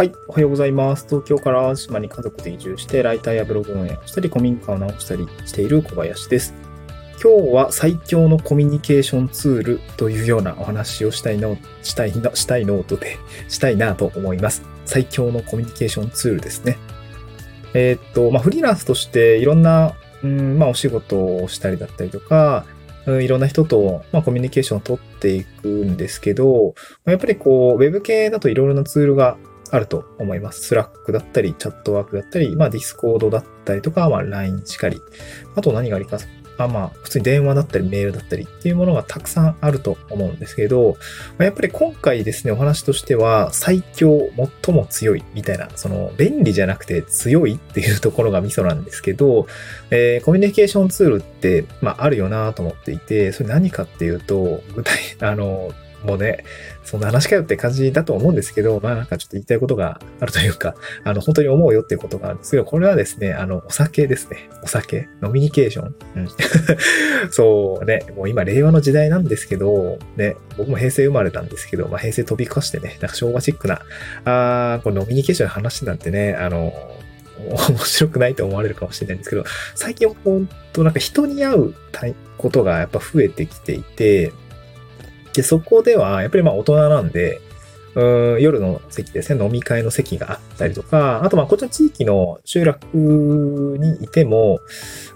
はい。おはようございます。東京から島に家族で移住して、ライターやブログ運営をしたり、古民家を直したりしている小林です。今日は最強のコミュニケーションツールというようなお話をしたいの、したいの、したいノートで、したいなと思います。最強のコミュニケーションツールですね。えーっと、まあ、フリーランスとしていろんな、うん、まあ、お仕事をしたりだったりとか、うんいろんな人と、まあ、コミュニケーションを取っていくんですけど、やっぱりこう、ウェブ系だといろいろなツールがあると思います。スラックだったり、チャットワークだったり、まあ、ディスコードだったりとか、まあ、LINE しかり。あと何がありか、あまあ、普通に電話だったり、メールだったりっていうものがたくさんあると思うんですけど、まあやっぱり今回ですね、お話としては、最強、最も強いみたいな、その、便利じゃなくて強いっていうところがミソなんですけど、えーコミュニケーションツールって、まあ、あるよなと思っていて、それ何かっていうと、具体、あの、もうね、そんな話かよって感じだと思うんですけど、まあなんかちょっと言いたいことがあるというか、あの、本当に思うよっていうことがあるんですけど、これはですね、あの、お酒ですね。お酒。飲みニケーション。うん。そうね、もう今令和の時代なんですけど、ね、僕も平成生まれたんですけど、まあ平成飛び越してね、なんか昭和チックな、あーこれ飲みニケーションの話なんてね、あの、面白くないと思われるかもしれないんですけど、最近ほんとなんか人に会うことがやっぱ増えてきていて、で、そこではやっぱりまあ大人なんで、うん夜の席ですね、飲み会の席があったりとか、あとまあこっちの地域の集落にいても、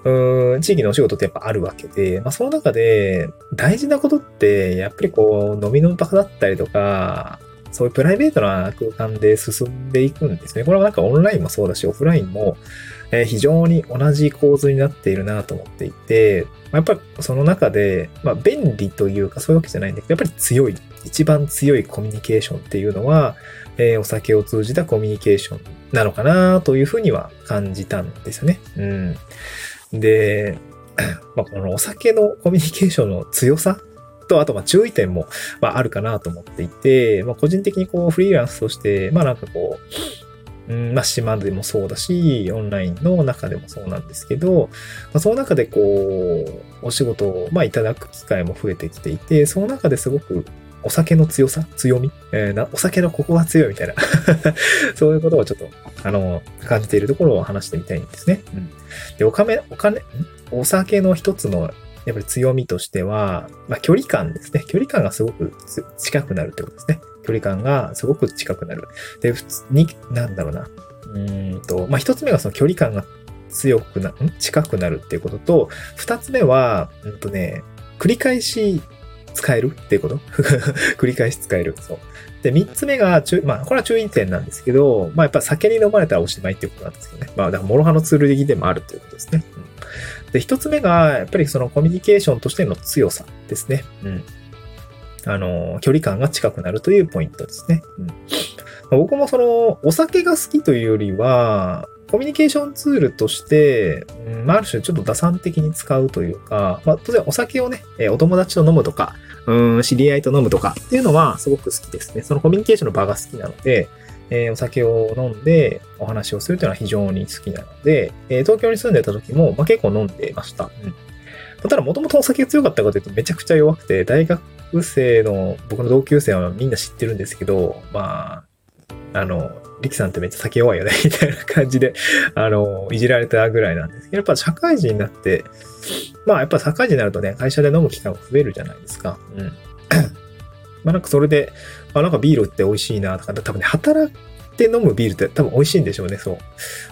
うん地域のお仕事ってやっぱあるわけで、まあその中で大事なことって、やっぱりこう飲みの場だったりとか、そういうプライベートな空間で進んでいくんですね。これはなんかオンラインもそうだし、オフラインも、えー非常に同じ構図になっているなと思っていて、やっぱりその中で、まあ便利というかそういうわけじゃないんだけど、やっぱり強い、一番強いコミュニケーションっていうのは、えーお酒を通じたコミュニケーションなのかなというふうには感じたんですよね。うん。で、まあこのお酒のコミュニケーションの強さと、あとま注意点も、まあ、あるかなと思っていて、まあ、個人的にこうフリーランスとして、まあなんかこう、うん、まあ島でもそうだし、オンラインの中でもそうなんですけど、まあ、その中でこう、お仕事を、まあ、いただく機会も増えてきていて、その中ですごくお酒の強さ強み、えーなお酒のここが強いみたいな、そういうことをちょっと、あの、感じているところを話してみたいんですね。うん。で、お金、お金、ん？お酒の一つのやっぱり強みとしては、まあ、距離感ですね。距離感がすごくつ近くなるってことですね。距離感がすごく近くなる。で、普通に、なんだろうな。うんと、まあ、一つ目がその距離感が強くな、ん？近くなるっていうことと、二つ目は、うんとね、繰り返し使えるっていうこと？繰り返し使える。そう。で、三つ目が、まあ、これは注意点なんですけど、まあ、やっぱ酒に飲まれたらおしまいっていうことなんですけどね。まあ、だから、諸刃のツール的でもあるということですね。うんで、一つ目が、やっぱりそのコミュニケーションとしての強さですね。うん。あの、距離感が近くなるというポイントですね。うん。僕もその、お酒が好きというよりは、コミュニケーションツールとして、うんあ、ある種ちょっと打算的に使うというか、まあ、当然お酒をね、えお友達と飲むとか、うん、知り合いと飲むとかっていうのはすごく好きですね。そのコミュニケーションの場が好きなので、えーお酒を飲んでお話をするというのは非常に好きなので、えー東京に住んでた時も、まあ、結構飲んでました。うん。ただ、もともとお酒が強かったかというとめちゃくちゃ弱くて、大学生の僕の同級生はみんな知ってるんですけど、まあ、あの、力さんってめっちゃ酒弱いよね、みたいな感じで、あの、いじられたぐらいなんですけど、やっぱ社会人になって、まあやっぱ社会人になるとね、会社で飲む機会が増えるじゃないですか。うん。まあなんかそれで、あ、なんかビールって美味しいなとか、多分ね、働いて飲むビールって多分美味しいんでしょうね、そう。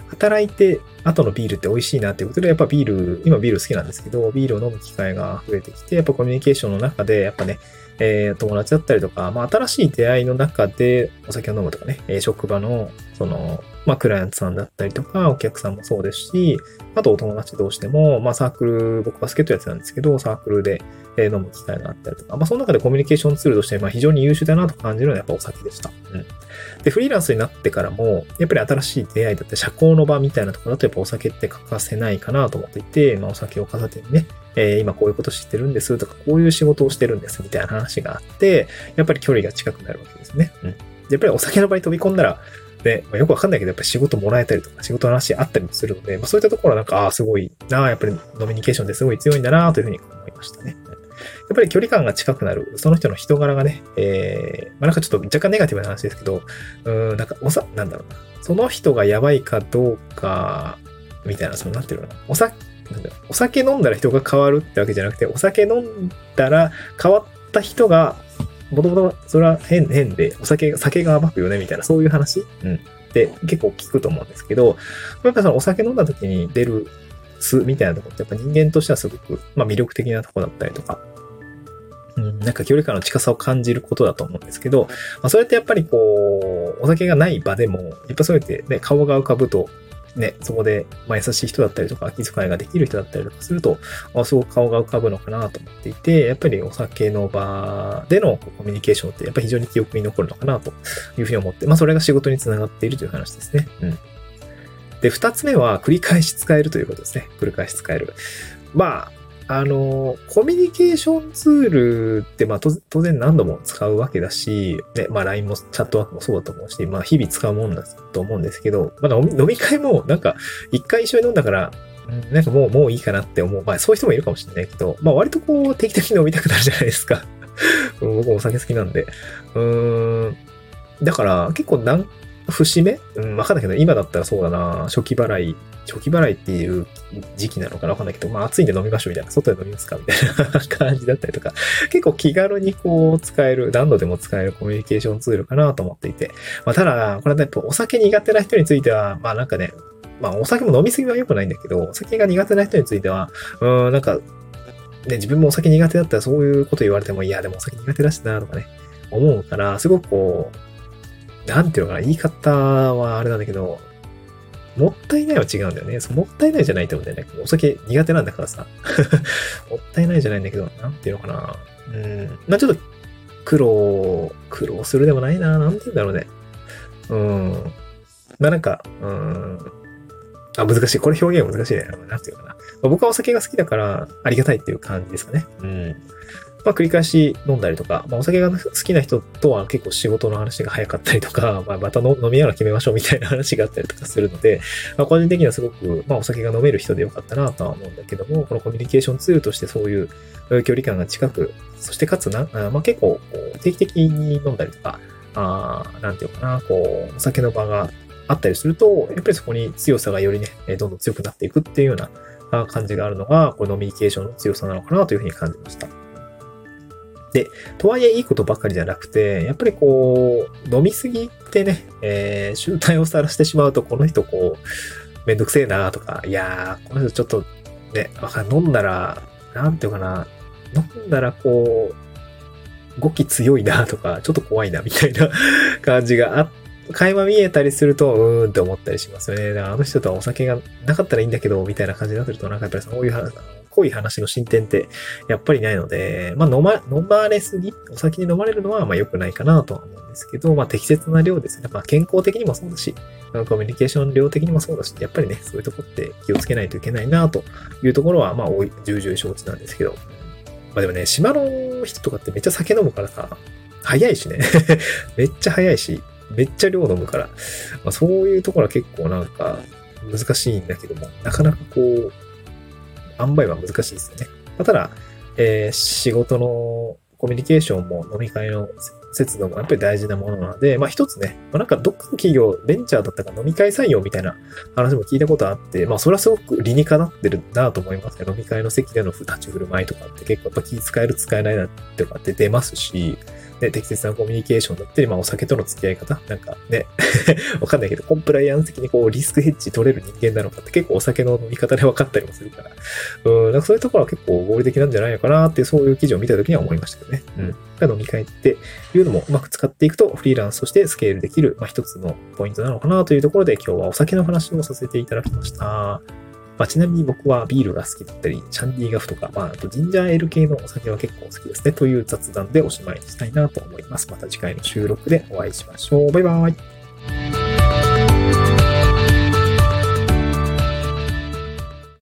働いて後のビールって美味しいなっていうことで、やっぱビール、今ビール好きなんですけど、ビールを飲む機会が増えてきて、やっぱコミュニケーションの中で、やっぱね、えー友達だったりとか、まあ、新しい出会いの中でお酒を飲むとかね、え職場の、その、まあ、クライアントさんだったりとか、お客さんもそうですし、あとお友達同士でも、まあ、サークル、僕バスケットやってたんですけど、サークルで、え飲む機会があったりとか、まあ、その中でコミュニケーションツールとして、まあ、非常に優秀だなと感じるのはやっぱお酒でした。うん。で、フリーランスになってからも、やっぱり新しい出会いだったり、社交の場みたいなところだとやっぱお酒って欠かせないかなと思っていて、まあ、お酒を片手にね、えー今こういうこと知ってるんですとか、こういう仕事をしてるんですみたいな話があって、やっぱり距離が近くなるわけですね。うん。やっぱりお酒の場に飛び込んだら、ね、まあ、よくわかんないけど、やっぱり仕事もらえたりとか、仕事の話あったりもするので、まあ、そういったところはなんか、ああ、すごいな、やっぱりノミニケーションってすごい強いんだなというふうに思いましたね。やっぱり距離感が近くなる、その人の人柄がね、えー、まあ、なんかちょっと若干ネガティブな話ですけど、うん、なんか、おさ、なんだろうな。その人がやばいかどうか、みたいな、その、なんていうのかな。お酒、お酒飲んだら人が変わるってわけじゃなくて、お酒飲んだら変わった人が、もともとそれは変、変で、お酒、酒が暴くよね、みたいな、そういう話うん。で、結構聞くと思うんですけど、やっぱそのお酒飲んだ時に出る素みたいなとこって、やっぱ人間としてはすごく、まあ魅力的なとこだったりとか、うん、なんか距離感の近さを感じることだと思うんですけど、まあ、それってやっぱりこう、お酒がない場でも、やっぱそうやってね、顔が浮かぶと、ね、そこで、まあ、優しい人だったりとか、気遣いができる人だったりとかすると、あすごく顔が浮かぶのかなと思っていて、やっぱりお酒の場でのコミュニケーションって、やっぱり非常に記憶に残るのかなというふうに思って、まあ、それが仕事につながっているという話ですね。うん。で、二つ目は繰り返し使えるということですね。繰り返し使える。まあ、あの、コミュニケーションツールって、まあ、当然何度も使うわけだし、ね、まあ、LINE もチャットワークもそうだと思うし、まあ、日々使うもんだと思うんですけど、まだ飲み会も、なんか、一回一緒に飲んだから、なんかもう、もういいかなって思う。まあ、そういう人もいるかもしれないけど、まあ、割とこう、定期的に飲みたくなるじゃないですか。僕お酒好きなんで。うーん。だから、結構何節目？うん、わかんないけど、今だったらそうだな、初期払い、初期払いっていう時期なのかな？わかんないけど、まあ暑いんで飲みましょうみたいな、外で飲みますかみたいな感じだったりとか、結構気軽にこう使える、何度でも使えるコミュニケーションツールかなと思っていて。まあただ、これはやっぱお酒苦手な人については、まあなんかね、まあお酒も飲みすぎは良くないんだけど、お酒が苦手な人については、うん、なんか、ね、自分もお酒苦手だったらそういうこと言われても、いや、でもお酒苦手だしな、とかね、思うから、すごくこう、なんていうのかな、言い方はあれなんだけど、もったいないは違うんだよね。そもったいないじゃないと思うんだよね。お酒苦手なんだからさ。もったいないじゃないんだけど、なんていうのかな。うん。まあちょっと苦労、苦労するでもないな。なんていうんだろうね。うん。まあなんか、うん。あ、難しい。これ表現難しいね。なんていうのかな。まあ、僕はお酒が好きだからありがたいっていう感じですかね。うん。まあ、繰り返し飲んだりとか、まあ、お酒が好きな人とは結構仕事の話が早かったりとか、まあ、また飲みながら決めましょうみたいな話があったりとかするので、まあ、個人的にはすごく、まあ、お酒が飲める人でよかったなとは思うんだけども、このコミュニケーションツールとしてそういう距離感が近く、そしてかつな、まあ、結構定期的に飲んだりとか、あなんていうかな、こう、お酒の場があったりすると、やっぱりそこに強さがよりね、どんどん強くなっていくっていうような感じがあるのが、このノミニケーションの強さなのかなというふうに感じました。で、とはいえいいことばかりじゃなくて、やっぱりこう、飲みすぎてね、えー、集体をさらしてしまうと、この人こう、めんどくせえなとか、いやー、この人ちょっと、ね、わか飲んだら、なんていうかな、飲んだらこう、語気強いなとか、ちょっと怖いなみたいな感じがあってて、垣間見えたりすると、うーんって思ったりしますよね。あの人とはお酒がなかったらいいんだけど、みたいな感じになってると、なんかやっぱりそういう話、濃い話の進展ってやっぱりないので、まあ飲ま、飲まれすぎ、お酒に飲まれるのはまあ良くないかなとは思うんですけど、まあ適切な量ですね。まあ健康的にもそうだし、コミュニケーション量的にもそうだし、やっぱりね、そういうとこって気をつけないといけないなというところは、まあ、重々承知なんですけど。まあでもね、島の人とかってめっちゃ酒飲むからさ、早いしね。めっちゃ早いし、めっちゃ量飲むから、まあ、そういうところは結構なんか難しいんだけども、なかなかこう、塩梅は難しいですよね。まあ、ただ、えー、仕事のコミュニケーションも飲み会の節度もやっぱり大事なものなので、まあ一つね、まあ、なんかどっかの企業、ベンチャーだったか飲み会採用みたいな話も聞いたことあって、まあそれはすごく理にかなってるなと思いますね。飲み会の席での立ち振る舞いとかって結構やっぱ気使える使えないなってかって出ますし、ね、適切なコミュニケーションだったり、まあお酒との付き合い方、なんかね、わかんないけど、コンプライアンス的にこうリスクヘッジ取れる人間なのかって結構お酒の飲み方で分かったりもするから、うん、なんかそういうところは結構合理的なんじゃないのかなって、そういう記事を見た時には思いましたけどね。うん。飲み会っていうのもうまく使っていくとフリーランスとしてスケールできる、まあ一つのポイントなのかなというところで今日はお酒の話をさせていただきました。まあ、ちなみに僕はビールが好きだったり、チャンディーガフとか、まあ、あとジンジャーエール系のお酒は結構好きですね。という雑談でおしまいにしたいなと思います。また次回の収録でお会いしましょう。バイバイ。